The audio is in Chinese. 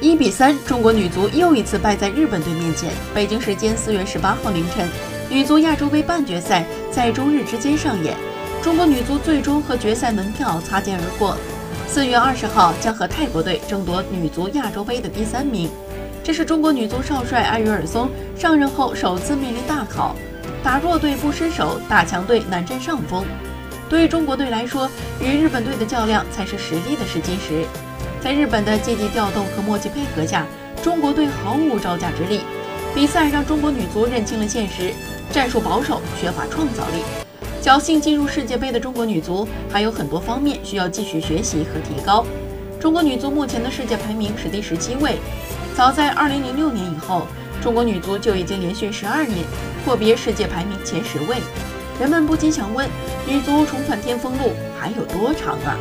一比三，中国女足又一次败在日本队面前。北京时间四月十八号凌晨，女足亚洲杯半决赛在中日之间上演，中国女足最终和决赛门票擦肩而过。四月二十号将和泰国队争夺女足亚洲杯的第三名。这是中国女足少帅艾约尔松上任后首次面临大考，打弱队不失手，打强队难占上风。对于中国队来说，与日本队的较量才是实力的试金石。在日本的积极调动和默契配合下，中国队毫无招架之力。比赛让中国女足认清了现实：战术保守，缺乏创造力。侥幸进入世界杯的中国女足还有很多方面需要继续学习和提高。中国女足目前的世界排名是第十七位。早在2006年以后，中国女足就已经连续十二年阔别世界排名前十位。人们不禁想问：女足重返巅峰路还有多长啊？